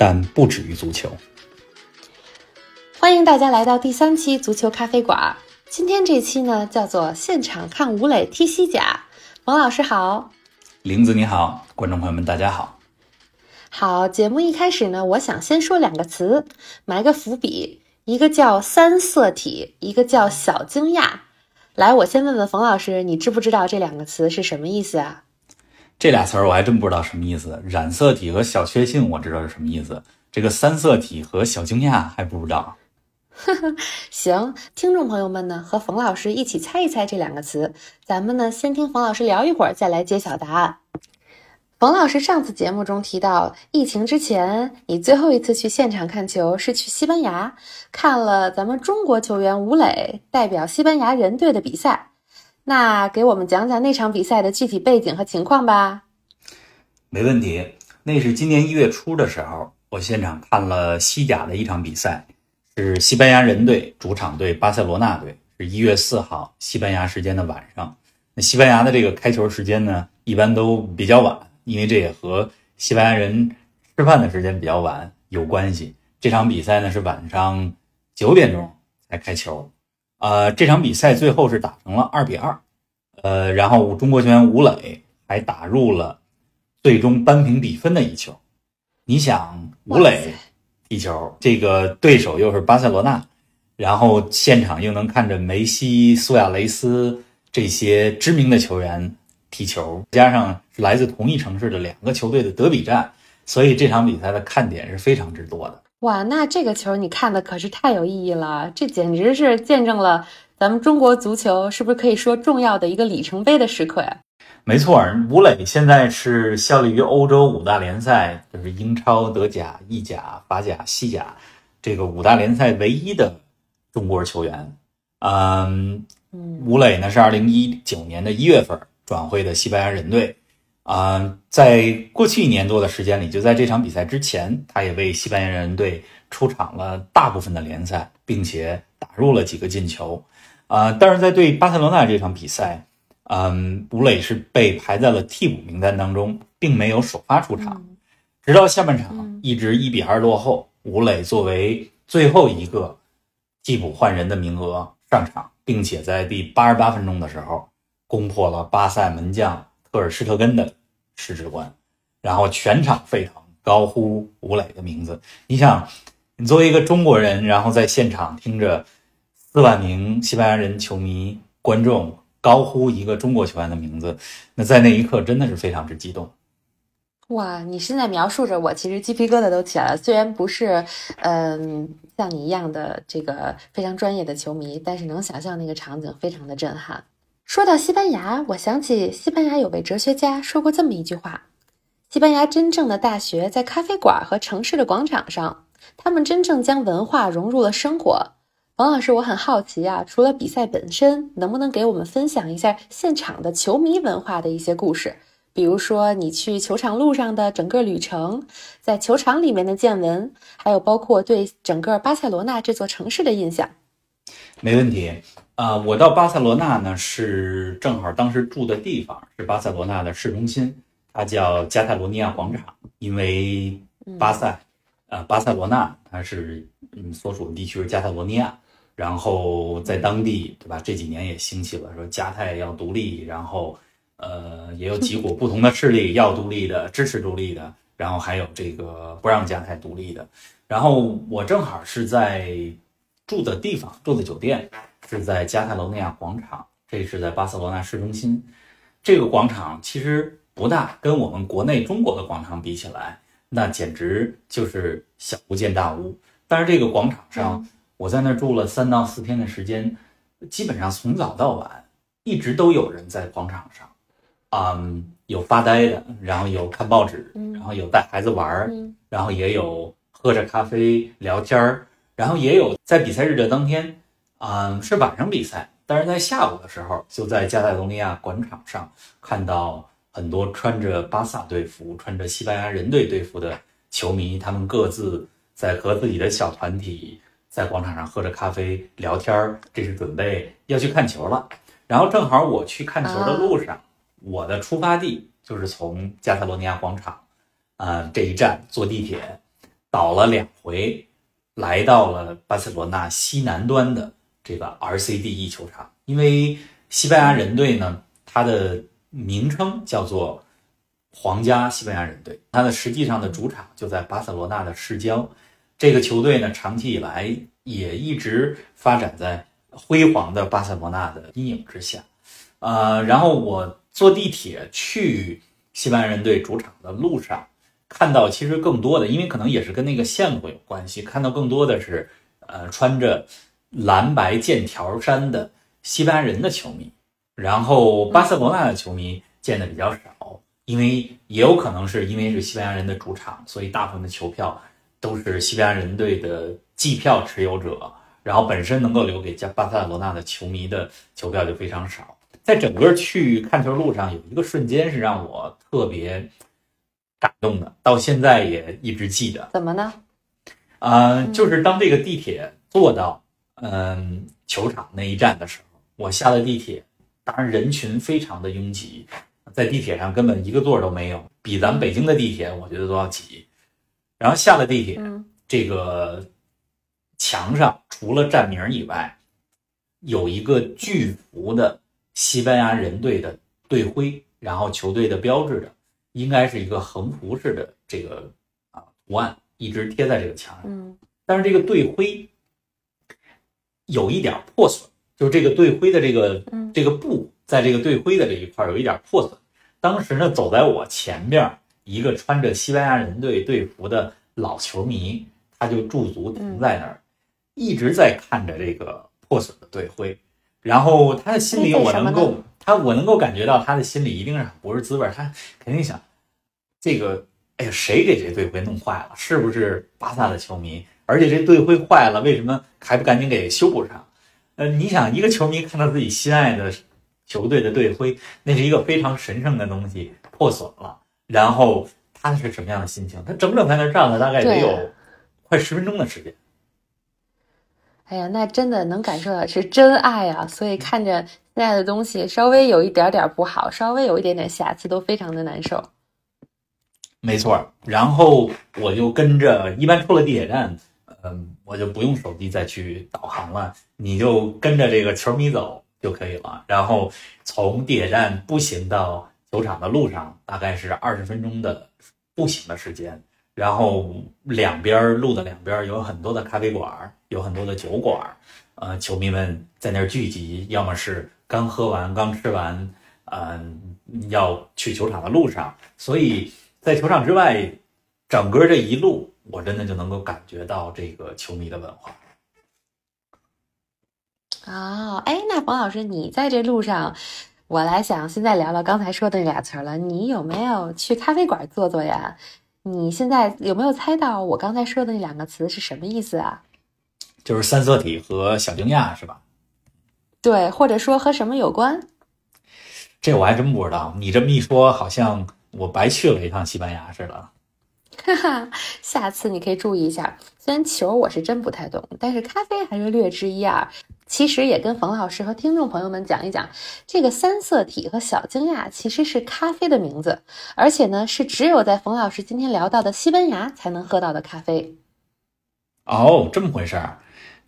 但不止于足球。欢迎大家来到第三期足球咖啡馆。今天这期呢，叫做现场看吴磊踢西甲。王老师好，玲子你好，观众朋友们大家好。好，节目一开始呢，我想先说两个词，埋个伏笔。一个叫三色体，一个叫小惊讶。来，我先问问冯老师，你知不知道这两个词是什么意思啊？这俩词儿我还真不知道什么意思。染色体和小确幸我知道是什么意思，这个三色体和小惊讶还不知道。行，听众朋友们呢，和冯老师一起猜一猜这两个词。咱们呢，先听冯老师聊一会儿，再来揭晓答案。冯老师上次节目中提到，疫情之前，你最后一次去现场看球是去西班牙，看了咱们中国球员吴磊代表西班牙人队的比赛。那给我们讲讲那场比赛的具体背景和情况吧。没问题，那是今年一月初的时候，我现场看了西甲的一场比赛，是西班牙人队主场对巴塞罗那队，是一月四号西班牙时间的晚上。那西班牙的这个开球时间呢，一般都比较晚，因为这也和西班牙人吃饭的时间比较晚有关系。这场比赛呢是晚上九点钟才开球。呃，这场比赛最后是打成了二比二，呃，然后中国球员吴磊还打入了最终扳平比分的一球。你想，吴磊踢球，这个对手又是巴塞罗那，然后现场又能看着梅西、苏亚雷斯这些知名的球员踢球，加上是来自同一城市的两个球队的德比战，所以这场比赛的看点是非常之多的。哇，那这个球你看的可是太有意义了！这简直是见证了咱们中国足球是不是可以说重要的一个里程碑的时刻呀？没错，吴磊现在是效力于欧洲五大联赛，就是英超、德甲、意甲、法甲、西甲这个五大联赛唯一的中国球员。嗯，吴磊呢是二零一九年的一月份转会的西班牙人队。啊，在过去一年多的时间里，就在这场比赛之前，他也为西班牙人队出场了大部分的联赛，并且打入了几个进球。啊，但是在对巴塞罗那这场比赛，嗯，吴磊是被排在了替补名单当中，并没有首发出场。直到下半场一直一比二落后，吴磊作为最后一个替补换人的名额上场，并且在第八十八分钟的时候攻破了巴塞门将。特尔施特根的十指关，然后全场沸腾，高呼吴磊的名字。你想，你作为一个中国人，然后在现场听着四万名西班牙人球迷观众高呼一个中国球员的名字，那在那一刻真的是非常之激动。哇，你现在描述着，我其实鸡皮疙瘩都起来了。虽然不是，嗯，像你一样的这个非常专业的球迷，但是能想象那个场景非常的震撼。说到西班牙，我想起西班牙有位哲学家说过这么一句话：西班牙真正的大学在咖啡馆和城市的广场上，他们真正将文化融入了生活。王老师，我很好奇啊，除了比赛本身，能不能给我们分享一下现场的球迷文化的一些故事？比如说你去球场路上的整个旅程，在球场里面的见闻，还有包括对整个巴塞罗那这座城市的印象。没问题。啊，我到巴塞罗那呢，是正好当时住的地方是巴塞罗那的市中心，它叫加泰罗尼亚广场，因为巴塞，呃，巴塞罗那它是嗯所属的地区是加泰罗尼亚，然后在当地对吧？这几年也兴起了说加泰要独立，然后呃也有几股不同的势力要独立的，支持独立的，然后还有这个不让加泰独立的，然后我正好是在住的地方住的酒店。是在加泰罗尼亚广场，这是在巴塞罗那市中心。这个广场其实不大，跟我们国内中国的广场比起来，那简直就是小巫见大巫。但是这个广场上，我在那儿住了三到四天的时间，基本上从早到晚，一直都有人在广场上。嗯，有发呆的，然后有看报纸，然后有带孩子玩儿，然后也有喝着咖啡聊天儿，然后也有在比赛日的当天，嗯，是晚上比赛，但是在下午的时候，就在加泰罗尼亚广场上看到很多穿着巴萨队服、穿着西班牙人队队服的球迷，他们各自在和自己的小团体在广场上喝着咖啡聊天儿，这是准备要去看球了。然后正好我去看球的路上，我的出发地就是从加泰罗尼亚广场，啊、这一站坐地铁倒了两回，来到了巴塞罗那西南端的这个 RCDE 球场。因为西班牙人队呢，它的名称叫做皇家西班牙人队，它的实际上的主场就在巴塞罗那的市郊。这个球队呢，长期以来也一直发展在辉煌的巴塞罗那的阴影之下。呃，然后我坐地铁去西班牙人队主场的路上，看到其实更多的，因为可能也是跟那个线路有关系，看到更多的是呃穿着蓝白剑条衫的西班牙人的球迷，然后巴塞罗那的球迷见的比较少，因为也有可能是因为是西班牙人的主场，所以大部分的球票都是西班牙人队的季票持有者，然后本身能够留给加巴塞罗那的球迷的球票就非常少。在整个去看球路上，有一个瞬间是让我特别感动的，到现在也一直记得。怎么呢？啊、就是当这个地铁坐到嗯球场那一站的时候，我下了地铁，当然人群非常的拥挤，在地铁上根本一个座儿都没有，比咱们北京的地铁我觉得都要挤。然后下了地铁，嗯这个墙上除了站名以外，有一个巨幅的西班牙人队的队徽，然后球队的标志的，应该是一个横幅式的这个啊图案，一直贴在这个墙上。嗯但是这个队徽有一点破损，就是这个队徽的这个嗯这个布在这个队徽的这一块有一点破损。当时呢，走在我前边一个穿着西班牙人队队服的老球迷，他就驻足停在那儿，一直在看着这个破损的队徽。然后他的心里，我能够他我能够感觉到他的心里一定是很不是滋味儿，他肯定想这个，哎呀，谁给这队徽弄坏了？是不是巴萨的球迷？而且这队徽坏了，为什么还不赶紧给修补上？呃，你想，一个球迷看到自己心爱的球队的队徽，那是一个非常神圣的东西破损了，然后他是什么样的心情？他整整在那儿站了大概得有快十分钟的时间。哎呀，那真的能感受到是真爱啊！所以看着现在的东西稍微有一点点不好，稍微有一点点瑕疵，都非常的难受。没错，然后我就跟着，一般出了地铁站，嗯，我就不用手机再去导航了，你就跟着这个球迷走就可以了。然后从地铁站步行到球场的路上，大概是二十分钟的步行的时间。然后两边路的两边有很多的咖啡馆，有很多的酒馆，呃，球迷们在那儿聚集，要么是刚喝完、刚吃完，嗯、要去球场的路上，所以在球场之外，整个这一路，我真的就能够感觉到这个球迷的文化。哦，哎，那冯老师，你在这路上，我来想，现在聊聊刚才说的那俩词儿了。你有没有去咖啡馆坐坐呀？你现在有没有猜到我刚才说的那两个词是什么意思啊？就是三色体和小惊讶是吧？对，或者说和什么有关？这我还真不知道。你这么一说，好像我白去了一趟西班牙似的。哈哈，下次你可以注意一下。虽然球我是真不太懂，但是咖啡还是略知一二。其实也跟冯老师和听众朋友们讲一讲，这个三色体和小惊讶其实是咖啡的名字，而且呢是只有在冯老师今天聊到的西班牙才能喝到的咖啡。哦，这么回事儿。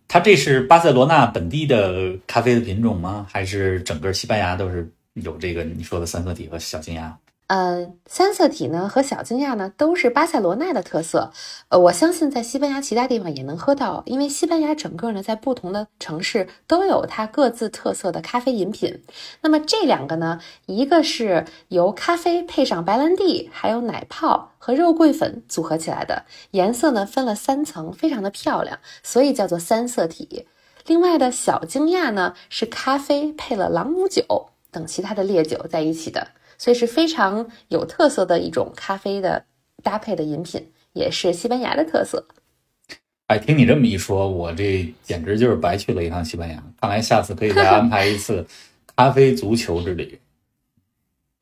它这是巴塞罗那本地的咖啡的品种吗？还是整个西班牙都是有这个你说的三色体和小惊讶？呃，三色体呢和小惊讶呢都是巴塞罗那的特色，呃，我相信在西班牙其他地方也能喝到，因为西班牙整个呢在不同的城市都有它各自特色的咖啡饮品。那么这两个呢，一个是由咖啡配上白兰地，还有奶泡和肉桂粉组合起来的，颜色呢分了三层，非常的漂亮，所以叫做三色体。另外的小惊讶呢是咖啡配了朗姆酒等其他的烈酒在一起的。所以是非常有特色的一种咖啡的搭配的饮品，也是西班牙的特色。哎，听你这么一说，我这简直就是白去了一趟西班牙。看来下次可以再安排一次 咖啡足球之旅。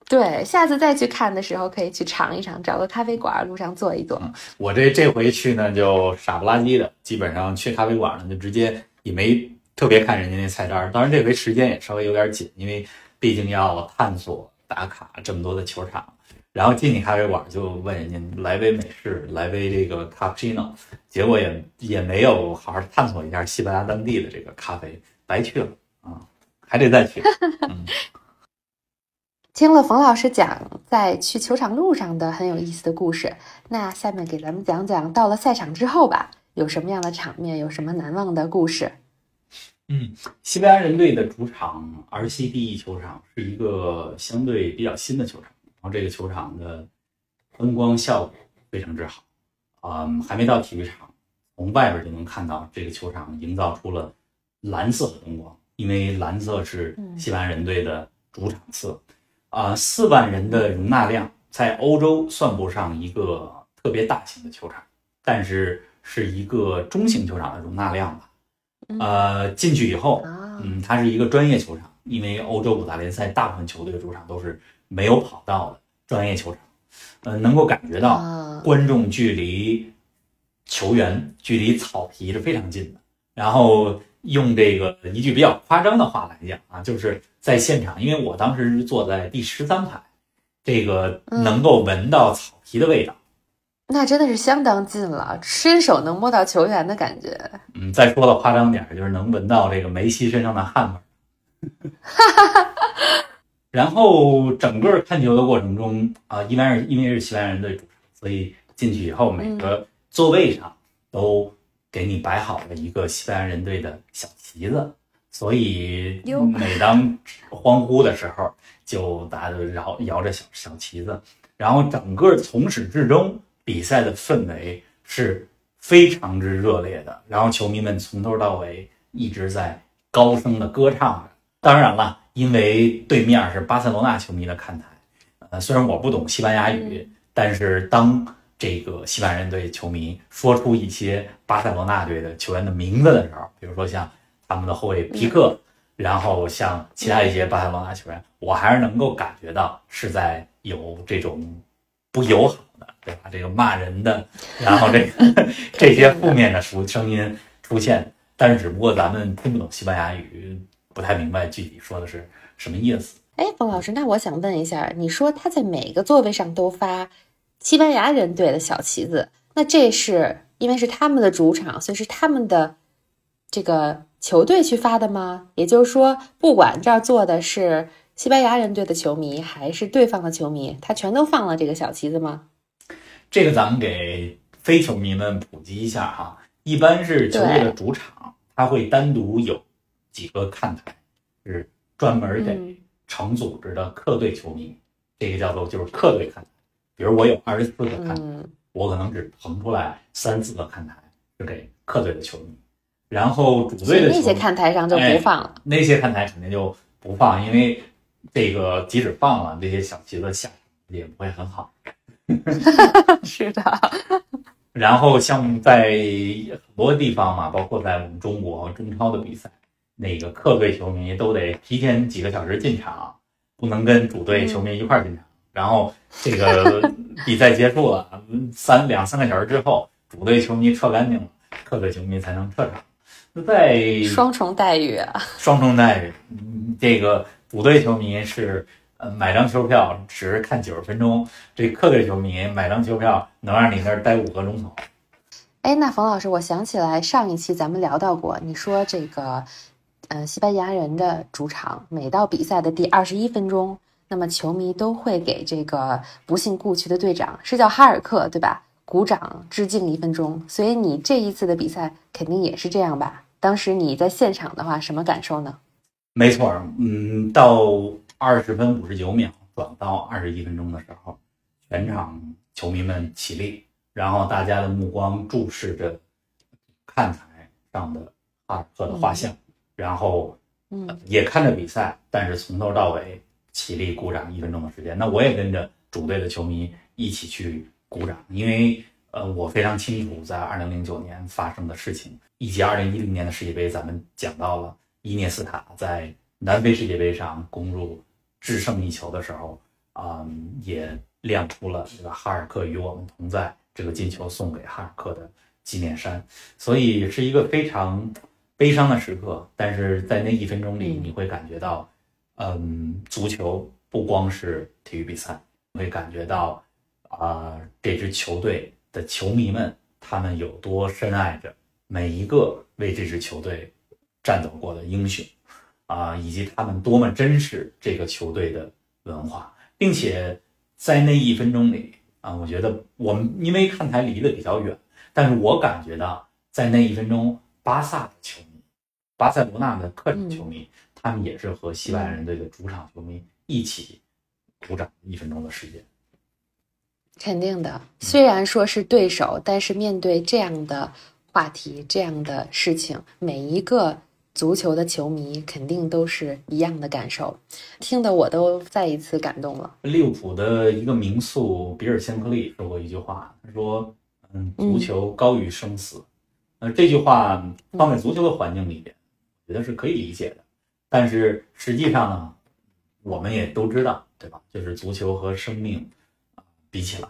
对，下次再去看的时候，可以去尝一尝，找个咖啡馆，路上坐一坐。我这这回去呢，就傻不拉几的，基本上去咖啡馆呢，就直接也没特别看人家那菜单。当然，这回时间也稍微有点紧，因为毕竟要探索打卡这么多的球场。然后进去咖啡馆就问人家来杯美式，来杯这个 cappuccino，，结果也也没有好好探索一下西班牙当地的这个咖啡，白去了啊，还得再去。嗯。听了冯老师讲在去球场路上的很有意思的故事，那下面给咱们讲讲到了赛场之后吧，有什么样的场面，有什么难忘的故事？嗯，西班牙人队的主场 RCD 球场是一个相对比较新的球场，然后这个球场的灯光效果非常之好，嗯，还没到体育场，从外边就能看到这个球场营造出了蓝色的灯光，因为蓝色是西班牙人队的主场色。啊，四万人的容纳量在欧洲算不上一个特别大型的球场，但是是一个中型球场的容纳量吧。呃，进去以后，嗯，它是一个专业球场，因为欧洲五大联赛大部分球队的主场都是没有跑道的专业球场，呃，能够感觉到观众距离球员、距离草皮是非常近的。然后用这个一句比较夸张的话来讲啊，就是。在现场，因为我当时是坐在第十三排，这个能够闻到草皮的味道，那真的是相当近了，伸手能摸到球员的感觉。嗯，再说的夸张点，就是能闻到这个梅西身上的汗味儿。然后整个看球的过程中啊，一般是因为是西班牙人队主场，所以进去以后每个座位上都给你摆好了一个西班牙人队的小旗子。所以每当欢呼的时候，就大家都摇摇着小小旗子，然后整个从始至终比赛的氛围是非常之热烈的，然后球迷们从头到尾一直在高声的歌唱着。当然了，因为对面是巴塞罗那球迷的看台，呃，虽然我不懂西班牙语，但是当这个西班牙人队球迷说出一些巴塞罗那队的球员的名字的时候，比如说像。他们的后卫皮克，然后像其他一些巴塞罗那球员，我还是能够感觉到是在有这种不友好的，对吧？这个骂人的，然后这个 这些负面的声声音出现，但是只不过咱们听不懂西班牙语，不太明白具体说的是什么意思。哎，冯老师，那我想问一下，你说他在每个座位上都发西班牙人队的小旗子，那这是因为是他们的主场，所以是他们的这个。球队去发的吗？也就是说，不管这儿坐的是西班牙人队的球迷还是对方的球迷，他全都放了这个小旗子吗？这个咱们给非球迷们普及一下哈。一般是球队的主场，他会单独有几个看台，是专门给成组织的客队球迷，这个叫做就是客队看台。比如我有二十四个看台，我可能只腾出来三四个看台是给客队的球迷。然后主队的那些看台上就不放了，那些看台肯定就不放，因为这个即使放了，这些小旗子下也不会很好。是的。然后像在很多地方嘛，包括在我们中国中超的比赛，那个客队球迷都得提前几个小时进场，不能跟主队球迷一块儿进场。然后这个 比赛结束了，三两三个小时之后，主队球迷撤干净了，客队球迷才能撤场。那在双重待遇啊！双重待遇，这个主队球迷是呃买张球票只是看九十分钟，这客队球迷买张球票能让你那儿待五个钟头。哎，那冯老师，我想起来上一期咱们聊到过，你说这个呃西班牙人的主场每到比赛的第二十一分钟，那么球迷都会给这个不幸故去的队长，是叫哈尔克对吧？鼓掌致敬一分钟，所以你这一次的比赛肯定也是这样吧？当时你在现场的话，什么感受呢？没错，嗯，到二十分五十九秒转到二十一分钟的时候，全场球迷们起立，然后大家的目光注视着看台上的阿尔克的画像，然后嗯，也看着比赛，但是从头到尾起立鼓掌一分钟的时间，那我也跟着主队的球迷一起去。鼓掌，因为呃，我非常清楚，在二零零九年发生的事情，以及二零一零年的世界杯，咱们讲到了伊涅斯塔在南非世界杯上攻入制胜一球的时候，啊，也亮出了这个哈尔克与我们同在这个进球送给哈尔克的纪念衫，所以是一个非常悲伤的时刻。但是在那一分钟里，你会感觉到，嗯，足球不光是体育比赛，会感觉到。啊，这支球队的球迷们，他们有多深爱着每一个为这支球队战斗过的英雄啊，以及他们多么珍视这个球队的文化，并且在那一分钟里啊，我觉得我们因为看台离得比较远，但是我感觉到在那一分钟，巴萨的球迷，巴塞罗那的客场球迷，他们也是和西班牙人队的主场球迷一起鼓掌一分钟的时间。肯定的，虽然说是对手，但是面对这样的话题、这样的事情，每一个足球的球迷肯定都是一样的感受。听得我都再一次感动了。利物浦的一个名宿比尔·香克利说过一句话，他说：“嗯，足球高于生死。”呃，这句话放在足球的环境里边，我觉得是可以理解的。但是实际上呢，我们也都知道，对吧？就是足球和生命。比起来，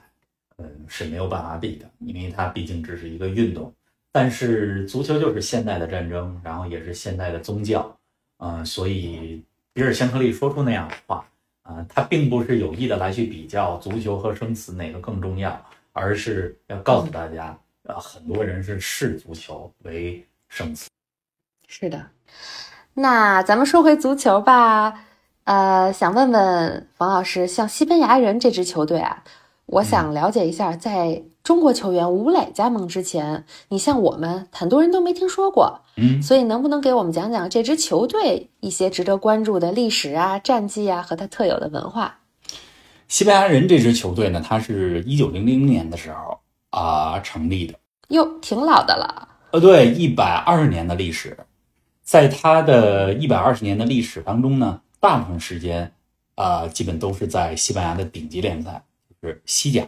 嗯，是没有办法比的，因为它毕竟只是一个运动。但是足球就是现代的战争，然后也是现代的宗教，嗯，所以比尔·香克利说出那样的话，啊，他并不是有意的来去比较足球和生死哪个更重要，而是要告诉大家，啊，很多人是视足球为生死。是的，那咱们说回足球吧，呃，想问问冯老师，像西班牙人这支球队啊。我想了解一下，在中国球员吴磊加盟之前，你像我们很多人都没听说过，嗯，所以能不能给我们讲讲这支球队一些值得关注的历史啊、战绩啊和它特有的文化？西班牙人这支球队呢，它是一九零零年的时候啊成立的，哟，挺老的了。呃，对，一百二十年的历史，在它的一百二十年的历史当中呢，大部分时间啊，基本都是在西班牙的顶级联赛。就是西甲，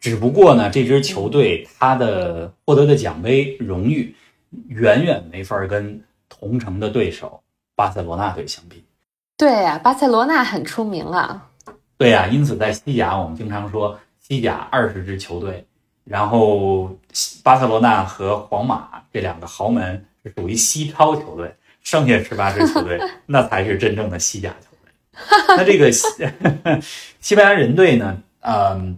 只不过呢，这支球队他的获得的奖杯荣誉远远没法跟同城的对手巴塞罗那队相比。对呀，巴塞罗那很出名啊。对呀，因此在西甲，我们经常说西甲二十支球队，然后巴塞罗那和皇马这两个豪门是属于西超球队，剩下十八支球队 那才是真正的西甲球队。那这个西 西班牙人队呢？嗯，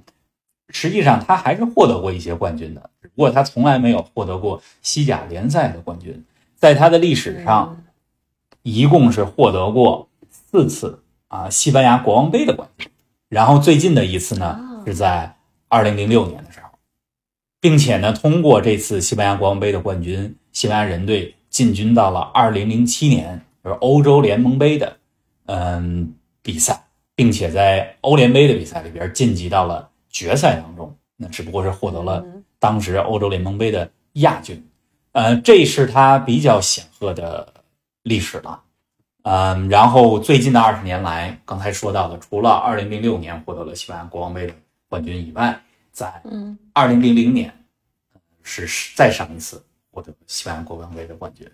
实际上他还是获得过一些冠军的，只不过他从来没有获得过西甲联赛的冠军。在他的历史上，一共是获得过四次啊西班牙国王杯的冠军。然后最近的一次呢，是在二零零六年的时候，并且呢，通过这次西班牙国王杯的冠军，西班牙人队进军到了二零零七年就是欧洲联盟杯的嗯比赛。并且在欧联杯的比赛里边晋级到了决赛当中，那只不过是获得了当时欧洲联盟杯的亚军，呃，这是他比较显赫的历史了，嗯，然后最近的二十年来，刚才说到的，除了二零零六年获得了西班牙国王杯的冠军以外，在二零零零年是再上一次获得西班牙国王杯的冠军。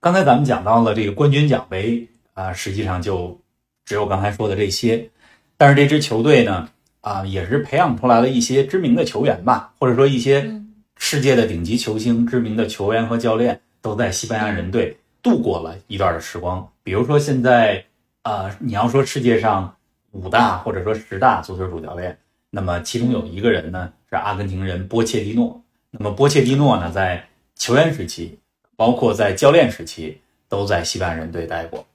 刚才咱们讲到了这个冠军奖杯啊，实际上就。只有刚才说的这些，但是这支球队呢，啊，也是培养出来了一些知名的球员吧，或者说一些世界的顶级球星、知名的球员和教练都在西班牙人队度过了一段的时光。比如说现在，啊，你要说世界上五大或者说十大足球主教练，那么其中有一个人呢是阿根廷人波切蒂诺。那么波切蒂诺呢，在球员时期，包括在教练时期，都在西班牙人队待过。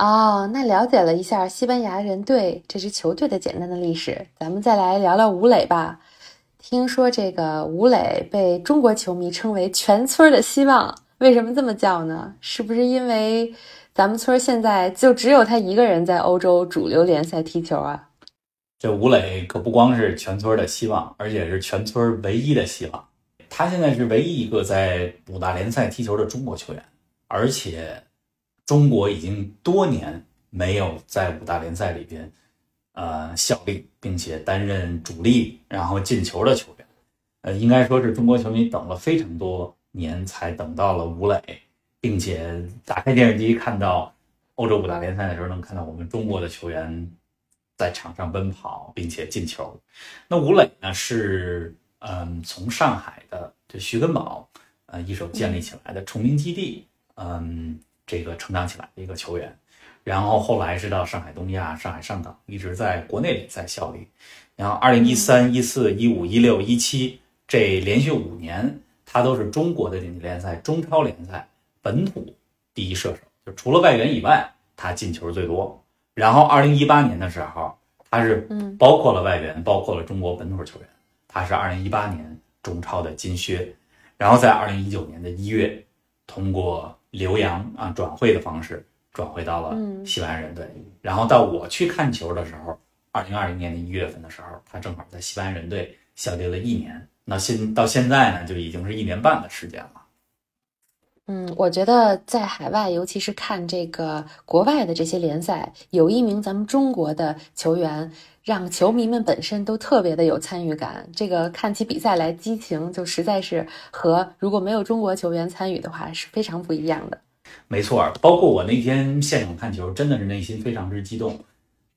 哦，那了解了一下西班牙人队这支球队的简单的历史，咱们再来聊聊吴磊吧。听说这个吴磊被中国球迷称为全村的希望，为什么这么叫呢？是不是因为咱们村现在就只有他一个人在欧洲主流联赛踢球啊？这吴磊可不光是全村的希望，而且是全村唯一的希望。他现在是唯一一个在五大联赛踢球的中国球员，而且。中国已经多年没有在五大联赛里边，呃效力并且担任主力，然后进球的球员。呃，应该说是中国球迷等了非常多年才等到了吴磊，并且打开电视机看到欧洲五大联赛的时候，能看到我们中国的球员在场上奔跑并且进球。那吴磊呢，是嗯从上海的这徐根宝呃一手建立起来的崇明基地，嗯这个成长起来的一个球员。然后后来是到上海东亚、上海上港，一直在国内联赛效力。然后二零一三、一四、一五、一六、一七这连续五年，他都是中国的顶级联赛中超联赛本土第一射手，就除了外援以外，他进球最多。然后二零一八年的时候，他是包括了外援，包括了中国本土球员，他是二零一八年中超的金靴。然后在二零一九年的一月，通过留洋啊转会的方式。转回到了西班牙人队，然后到我去看球的时候，二零二零年的一月份的时候，他正好在西班牙人队效力了一年。那现到现在呢，就已经是一年半的时间了。嗯，我觉得在海外，尤其是看这个国外的这些联赛，有一名咱们中国的球员，让球迷们本身都特别的有参与感。这个看起比赛来激情，就实在是和如果没有中国球员参与的话是非常不一样的。没错，包括我那天现场看球，真的是内心非常之激动，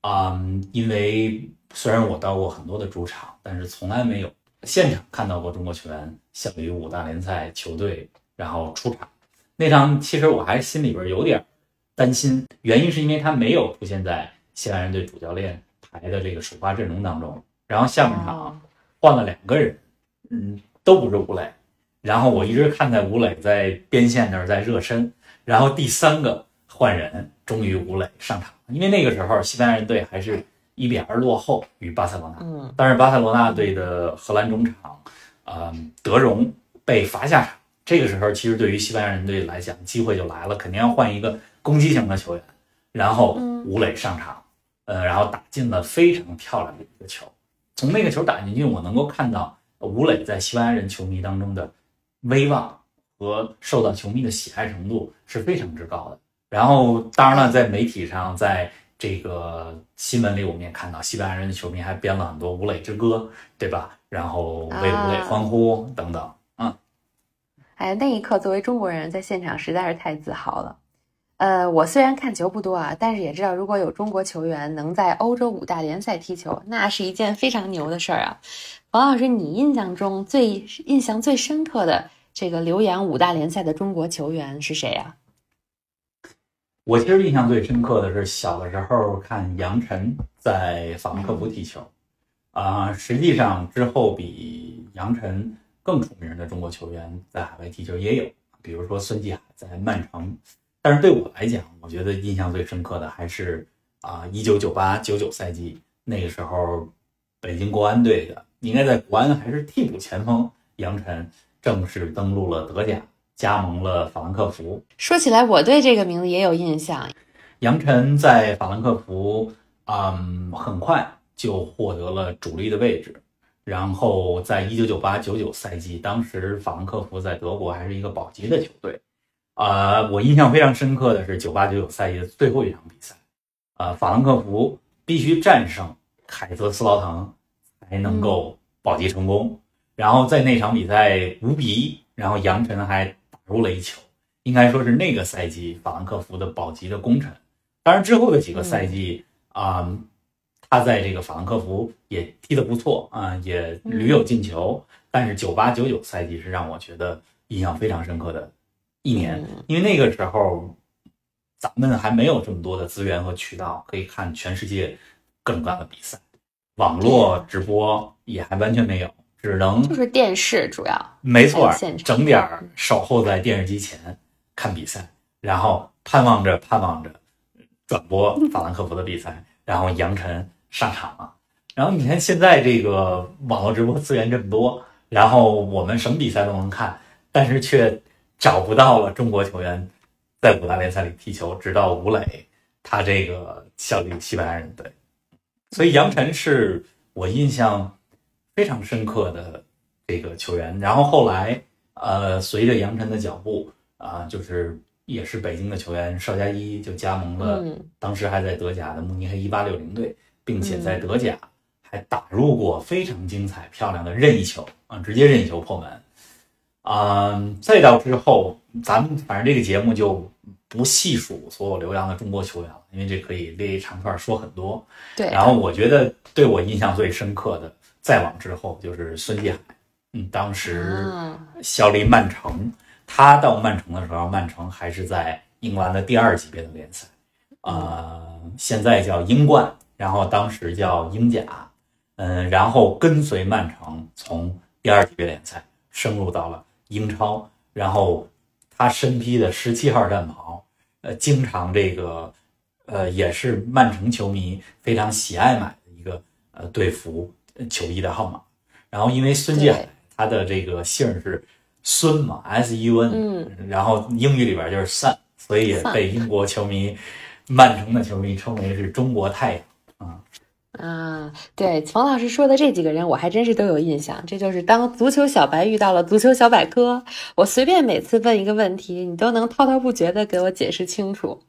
啊，因为虽然我到过很多的主场，但是从来没有现场看到过中国球员效力于五大联赛球队，然后出场。那场其实我还心里边有点担心，原因是因为他没有出现在西班牙人队主教练排的这个首发阵容当中，然后下半场换了两个人，嗯，都不是吴磊，然后我一直看在吴磊在边线那儿在热身。然后第三个换人，终于吴磊上场，因为那个时候西班牙人队还是一比二落后于巴塞罗那。嗯，但是巴塞罗那队的荷兰中场，呃，德容被罚下场。这个时候，其实对于西班牙人队来讲，机会就来了，肯定要换一个攻击型的球员。然后吴磊上场，呃，然后打进了非常漂亮的一个球。从那个球打进去，我能够看到吴磊在西班牙人球迷当中的威望。和受到球迷的喜爱程度是非常之高的。然后，当然了，在媒体上，在这个新闻里，我们也看到西班牙人的球迷还编了很多吴磊之歌，对吧？然后为吴磊欢呼等等。嗯，哎，那一刻，作为中国人，在现场实在是太自豪了。呃，我虽然看球不多啊，但是也知道，如果有中国球员能在欧洲五大联赛踢球，那是一件非常牛的事儿啊。王老师，你印象中最印象最深刻的？这个留洋五大联赛的中国球员是谁呀？我其实印象最深刻的是小的时候看杨晨在法兰克福踢球，啊，实际上之后比杨晨更出名的中国球员在海外踢球也有，比如说孙继海在曼城。但是对我来讲，我觉得印象最深刻的还是啊，一九九八九九赛季那个时候，北京国安队的应该在国安还是替补前锋杨晨。正式登陆了德甲，加盟了法兰克福。说起来，我对这个名字也有印象。杨晨在法兰克福，嗯，很快就获得了主力的位置。然后，在一九九八九九赛季，当时法兰克福在德国还是一个保级的球队。啊，我印象非常深刻的是九八九九赛季的最后一场比赛，啊，法兰克福必须战胜凯泽斯劳滕才能够保级成功。然后在那场比赛五比一，然后杨晨还打入了一球，应该说是那个赛季法兰克福的保级的功臣。当然之后的几个赛季啊，他在这个法兰克福也踢得不错啊，也屡有进球。但是九八九九赛季是让我觉得印象非常深刻的一年，因为那个时候咱们还没有这么多的资源和渠道可以看全世界各种各样的比赛，网络直播也还完全没有。只能就是电视主要没错，整点儿守候在电视机前看比赛，然后盼望着盼望着转播法兰克福的比赛，然后杨晨上场了。然后你看现在这个网络直播资源这么多，然后我们什么比赛都能看，但是却找不到了中国球员在五大联赛里踢球，直到吴磊他这个效力西班牙人队，所以杨晨是我印象。非常深刻的这个球员，然后后来，呃，随着杨晨的脚步啊，就是也是北京的球员邵佳一就加盟了，当时还在德甲的慕尼黑一八六零队，并且在德甲还打入过非常精彩漂亮的任意球啊，直接任意球破门。嗯，再到之后，咱们反正这个节目就不细数所有留洋的中国球员了，因为这可以列一长串说很多。对，然后我觉得对我印象最深刻的，再往之后就是孙继海，嗯，当时效力曼城，他到曼城的时候，曼城还是在英格兰的第二级别的联赛，呃，现在叫英冠，然后当时叫英甲，嗯，然后跟随曼城从第二级别联赛升入到了。英超，然后他身披的十七号战袍，呃，经常这个，呃，也是曼城球迷非常喜爱买的一个呃队服球衣的号码。然后因为孙继海他的这个姓是孙嘛，S U N，嗯，然后英语里边就是 Sun，所以也被英国球迷、曼城的球迷称为是中国太阳啊。对，冯老师说的这几个人，我还真是都有印象。这就是当足球小白遇到了足球小百科，我随便每次问一个问题，你都能滔滔不绝的给我解释清楚。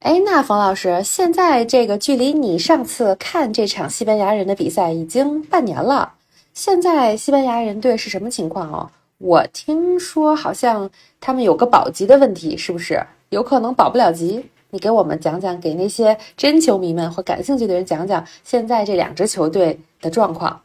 哎，那冯老师，现在这个距离你上次看这场西班牙人的比赛已经半年了，现在西班牙人队是什么情况哦？我听说好像他们有个保级的问题，是不是有可能保不了级？你给我们讲讲，给那些真球迷们或感兴趣的人讲讲现在这两支球队的状况。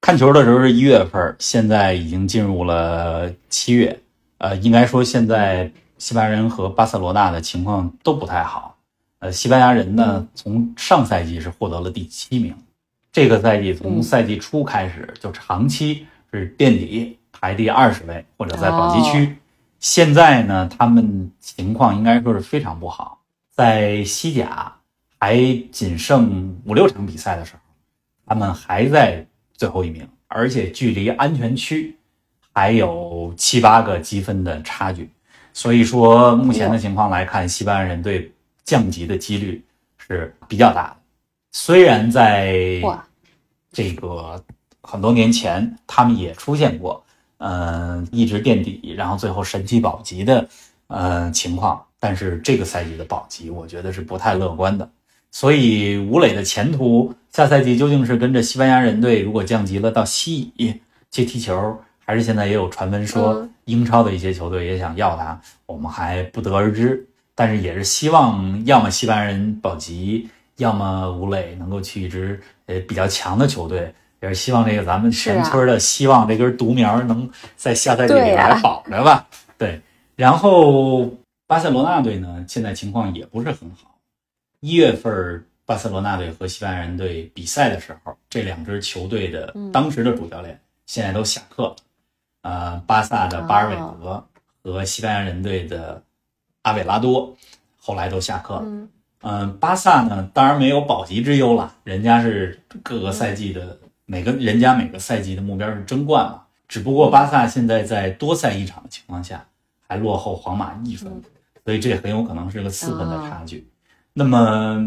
看球的时候是一月份，现在已经进入了七月。呃，应该说现在西班牙人和巴塞罗那的情况都不太好。呃，西班牙人呢，从上赛季是获得了第七名，这个赛季从赛季初开始就长期是垫底，排第二十位或者在保级区。现在呢，他们情况应该说是非常不好，在西甲还仅剩五六场比赛的时候，他们还在最后一名，而且距离安全区还有七八个积分的差距。所以说，目前的情况来看，西班牙人队降级的几率是比较大的。虽然在这个很多年前，他们也出现过。嗯，一直垫底，然后最后神奇保级的，呃情况。但是这个赛季的保级，我觉得是不太乐观的。所以吴磊的前途，下赛季究竟是跟着西班牙人队，如果降级了到西乙去踢球，还是现在也有传闻说英超的一些球队也想要他，我们还不得而知。但是也是希望，要么西班牙人保级，要么吴磊能够去一支呃比较强的球队。也是希望这个咱们全村的希望这根独苗能在下赛季里边保着吧。对，然后巴塞罗那队呢，现在情况也不是很好。一月份巴塞罗那队和西班牙人队比赛的时候，这两支球队的当时的主教练现在都下课了。呃，巴萨的巴尔韦德和西班牙人队的阿韦拉多后来都下课了。嗯，巴萨呢，当然没有保级之忧了，人家是各个赛季的。每个人家每个赛季的目标是争冠嘛，只不过巴萨现在在多赛一场的情况下还落后皇马一分，所以这很有可能是个四分的差距。那么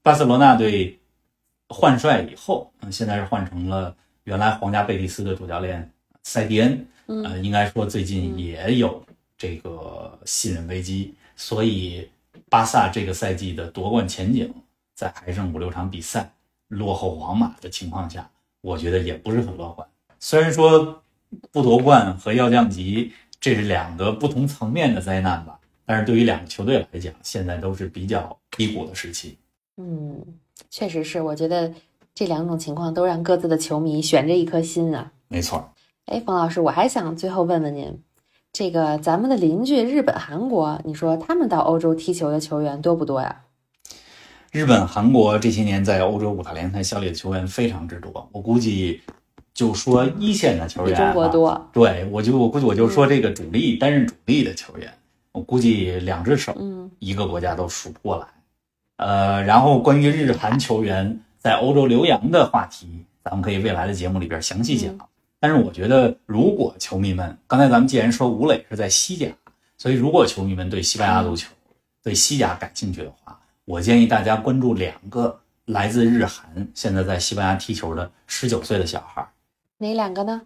巴塞罗那队换帅以后，嗯，现在是换成了原来皇家贝蒂斯的主教练塞蒂恩，呃，应该说最近也有这个信任危机，所以巴萨这个赛季的夺冠前景在还剩五六场比赛落后皇马的情况下。我觉得也不是很乐观。虽然说不夺冠和要降级这是两个不同层面的灾难吧，但是对于两个球队来讲，现在都是比较低谷的时期。嗯，确实是。我觉得这两种情况都让各自的球迷悬着一颗心啊。没错。哎，冯老师，我还想最后问问您，这个咱们的邻居日本、韩国，你说他们到欧洲踢球的球员多不多呀？日本、韩国这些年在欧洲五大联赛效力的球员非常之多，我估计就说一线的球员，中国多。对，我就我估计我就说这个主力担任主力的球员，我估计两只手一个国家都数不过来。呃，然后关于日韩球员在欧洲留洋的话题，咱们可以未来的节目里边详细讲。但是我觉得，如果球迷们刚才咱们既然说吴磊是在西甲，所以如果球迷们对西班牙足球、对西甲感兴趣的话，我建议大家关注两个来自日韩、现在在西班牙踢球的十九岁的小孩。哪两个呢？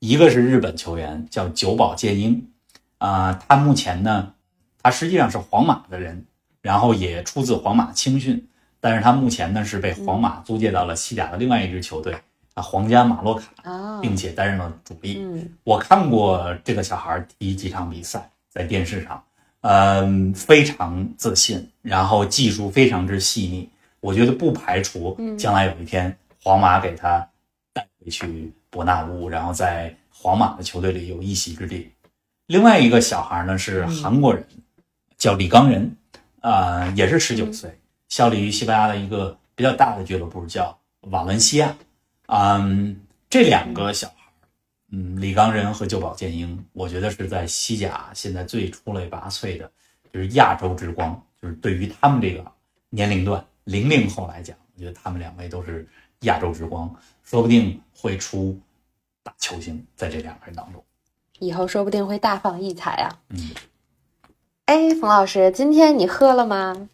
一个是日本球员，叫久保建英，啊，他目前呢，他实际上是皇马的人，然后也出自皇马青训，但是他目前呢是被皇马租借到了西甲的另外一支球队啊，皇家马洛卡，啊，并且担任了主力。嗯我看过这个小孩踢几场比赛，在电视上，嗯，非常自信，然后技术非常之细腻。我觉得不排除嗯将来有一天皇马给他带回去伯纳乌，然后在皇马的球队里有一席之地。另外一个小孩呢是韩国人，叫李刚仁，啊、也是十九岁，效力于西班牙的一个比较大的俱乐部，叫瓦伦西亚。嗯，这两个小孩，嗯，李刚仁和旧宝剑英，我觉得是在西甲现在最出类拔萃的，就是亚洲之光。就是对于他们这个年龄段零零后来讲，我觉得他们两位都是亚洲之光，说不定会出大球星在这两个人当中。以后说不定会大放异彩啊。嗯，哎，冯老师，今天你喝了吗？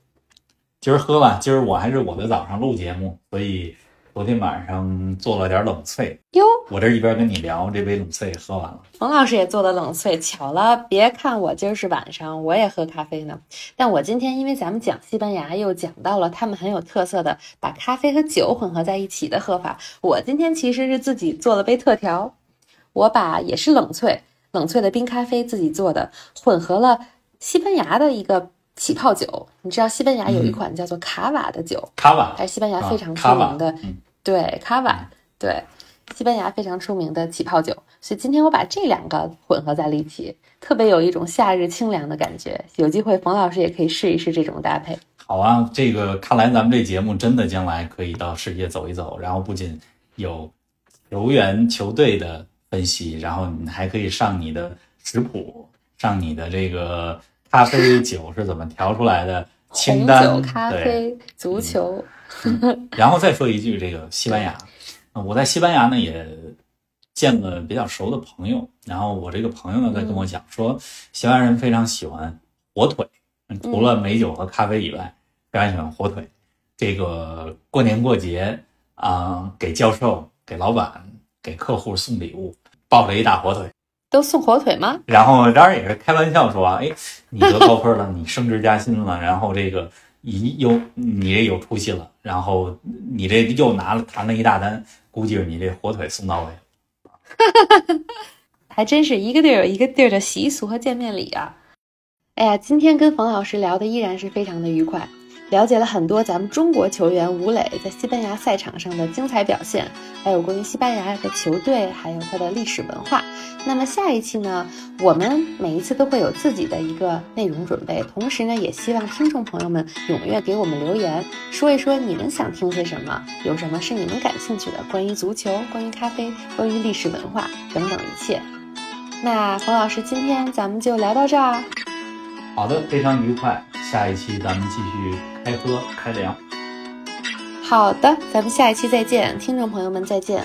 今儿喝吧，今儿我还是我的早上录节目，所以昨天晚上做了点冷萃。哟，我这一边跟你聊，这杯冷萃也喝完了。冯老师也做的冷萃，巧了，别看我今儿是晚上，我也喝咖啡呢。但我今天因为咱们讲西班牙，又讲到了他们很有特色的把咖啡和酒混合在一起的喝法。我今天其实是自己做了杯特调，我把也是冷萃冷萃的冰咖啡自己做的，混合了西班牙的一个起泡酒。你知道西班牙有一款叫做卡瓦的酒，卡瓦还是西班牙啊非常出名的，嗯对卡瓦，对西班牙非常出名的起泡酒。所以今天我把这两个混合在了一起，特别有一种夏日清凉的感觉。有机会冯老师也可以试一试这种搭配。好啊，这个看来咱们这节目真的将来可以到世界走一走，然后不仅有球员球队的分析，然后你还可以上你的食谱，上你的这个咖啡酒是怎么调出来的清红，酒、咖，啡、足球，然后再说一句，这个西班牙，呃我在西班牙呢也见了比较熟的朋友，然后我这个朋友呢在跟我讲说，西班牙人非常喜欢火腿，嗯除了美酒和咖啡以外，非常喜欢火腿。这个过年过节啊、给教授、给老板、给客户送礼物，抱着一大火腿，都送火腿吗？然后当然也是开玩笑说，哎，你得高分了，你升职加薪了，然后这个你又你这有出息了，然后你这又拿了谈了一大单，估计是你这火腿送到位了。还真是一个地儿有一个地儿的习俗和见面礼啊！哎呀，今天跟冯老师聊的依然是非常的愉快，了解了很多咱们中国球员吴磊在西班牙赛场上的精彩表现，还有关于西班牙的球队，还有它的历史文化。那么下一期呢，我们每一次都会有自己的一个内容准备，同时呢，也希望听众朋友们踊跃给我们留言，说一说你们想听些什么，有什么是你们感兴趣的，关于足球、关于咖啡、关于历史文化等等一切。那冯老师，今天咱们就聊到这儿。好的，非常愉快，下一期咱们继续开喝开聊。好的，咱们下一期再见，听众朋友们再见。